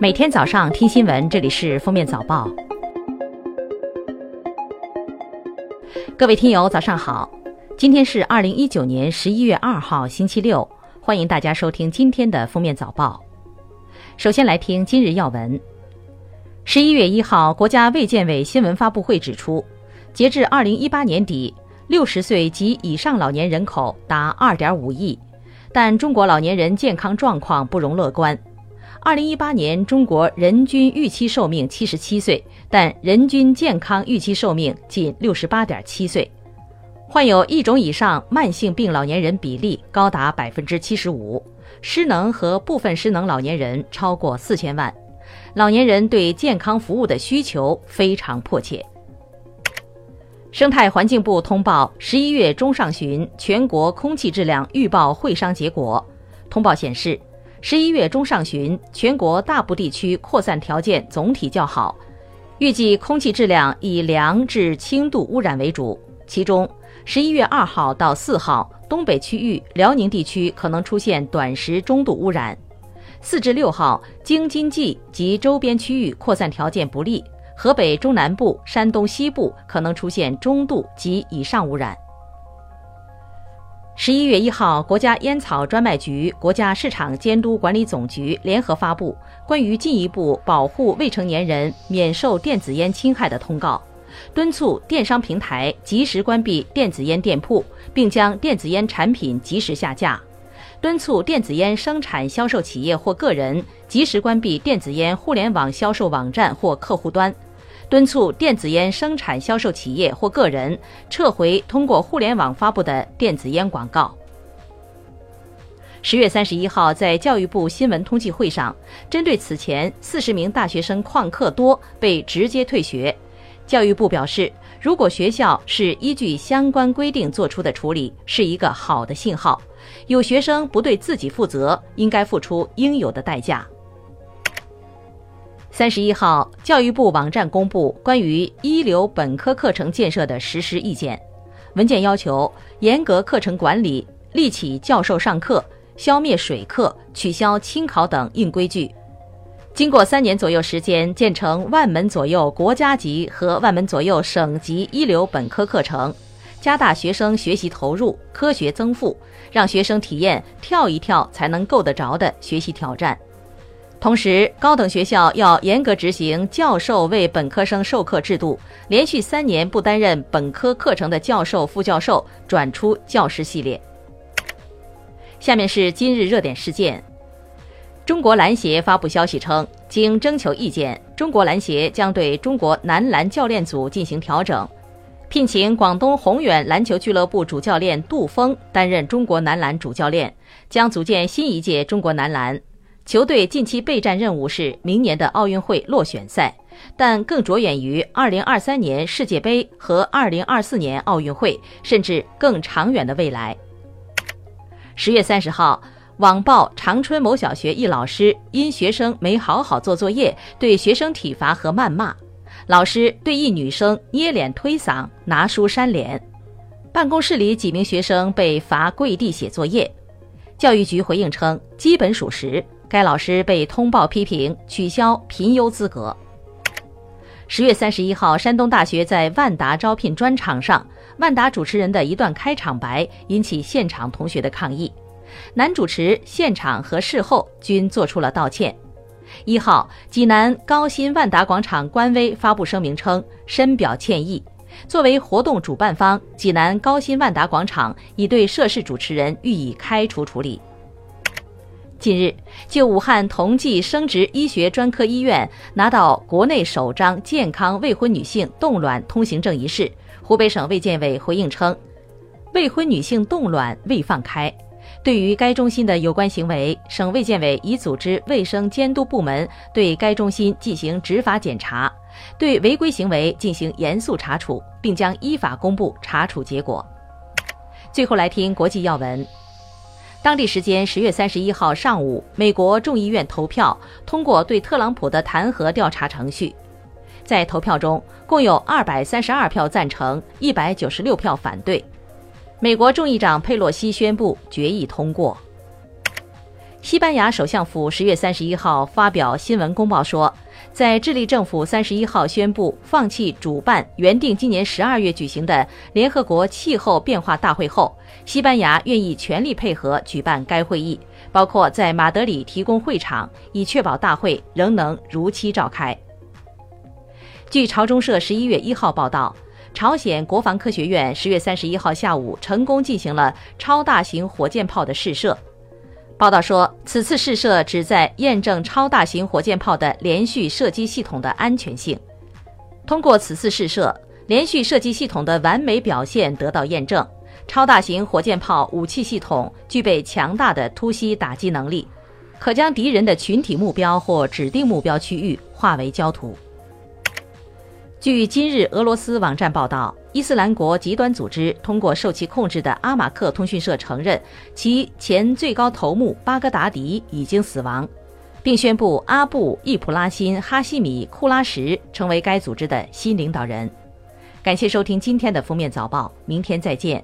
每天早上听新闻，这里是封面早报。各位听友，早上好！今天是二零一九年十一月二号，星期六。欢迎大家收听今天的封面早报。首先来听今日要闻。十一月一号，国家卫健委新闻发布会指出，截至二零一八年底，六十岁及以上老年人口达二点五亿，但中国老年人健康状况不容乐观。二零一八年，中国人均预期寿命七十七岁，但人均健康预期寿命仅六十八点七岁。患有一种以上慢性病老年人比例高达百分之七十五，失能和部分失能老年人超过四千万。老年人对健康服务的需求非常迫切。生态环境部通报十一月中上旬全国空气质量预报会商结果，通报显示。十一月中上旬，全国大部地区扩散条件总体较好，预计空气质量以良至轻度污染为主。其中，十一月二号到四号，东北区域、辽宁地区可能出现短时中度污染；四至六号，京津冀及周边区域扩散条件不利，河北中南部、山东西部可能出现中度及以上污染。十一月一号，国家烟草专卖局、国家市场监督管理总局联合发布关于进一步保护未成年人免受电子烟侵害的通告，敦促电商平台及时关闭电子烟店铺，并将电子烟产品及时下架；敦促电子烟生产销售企业或个人及时关闭电子烟互联网销售网站或客户端。敦促电子烟生产销售企业或个人撤回通过互联网发布的电子烟广告。十月三十一号，在教育部新闻通气会上，针对此前四十名大学生旷课多被直接退学，教育部表示，如果学校是依据相关规定做出的处理，是一个好的信号。有学生不对自己负责，应该付出应有的代价。三十一号，教育部网站公布关于一流本科课程建设的实施意见。文件要求严格课程管理，立起教授上课、消灭水课、取消清考等硬规矩。经过三年左右时间，建成万门左右国家级和万门左右省级一流本科课程，加大学生学习投入、科学增富，让学生体验跳一跳才能够得着的学习挑战。同时，高等学校要严格执行教授为本科生授课制度，连续三年不担任本科课程的教授、副教授转出教师系列。下面是今日热点事件：中国篮协发布消息称，经征求意见，中国篮协将对中国男篮教练组进行调整，聘请广东宏远篮球俱乐部主教练杜峰担任中国男篮主教练，将组建新一届中国男篮。球队近期备战任务是明年的奥运会落选赛，但更着眼于2023年世界杯和2024年奥运会，甚至更长远的未来。十月三十号，网曝长春某小学一老师因学生没好好做作业，对学生体罚和谩骂，老师对一女生捏脸推搡、拿书扇脸，办公室里几名学生被罚跪地写作业。教育局回应称，基本属实。该老师被通报批评，取消评优资格。十月三十一号，山东大学在万达招聘专场上，万达主持人的一段开场白引起现场同学的抗议。男主持现场和事后均做出了道歉。一号，济南高新万达广场官微发布声明称，深表歉意。作为活动主办方，济南高新万达广场已对涉事主持人予以开除处理。近日，就武汉同济生殖医学专科医院拿到国内首张健康未婚女性冻卵通行证一事，湖北省卫健委回应称，未婚女性冻卵未放开。对于该中心的有关行为，省卫健委已组织卫生监督部门对该中心进行执法检查，对违规行为进行严肃查处，并将依法公布查处结果。最后来听国际要闻。当地时间十月三十一号上午，美国众议院投票通过对特朗普的弹劾调查程序。在投票中，共有二百三十二票赞成，一百九十六票反对。美国众议长佩洛西宣布决议通过。西班牙首相府十月三十一号发表新闻公报说，在智利政府三十一号宣布放弃主办原定今年十二月举行的联合国气候变化大会后，西班牙愿意全力配合举办该会议，包括在马德里提供会场，以确保大会仍能如期召开。据朝中社十一月一号报道，朝鲜国防科学院十月三十一号下午成功进行了超大型火箭炮的试射。报道说，此次试射旨在验证超大型火箭炮的连续射击系统的安全性。通过此次试射，连续射击系统的完美表现得到验证。超大型火箭炮武器系统具备强大的突袭打击能力，可将敌人的群体目标或指定目标区域化为焦土。据今日俄罗斯网站报道，伊斯兰国极端组织通过受其控制的阿马克通讯社承认，其前最高头目巴格达迪已经死亡，并宣布阿布·易普拉辛·哈希米·库拉什成为该组织的新领导人。感谢收听今天的封面早报，明天再见。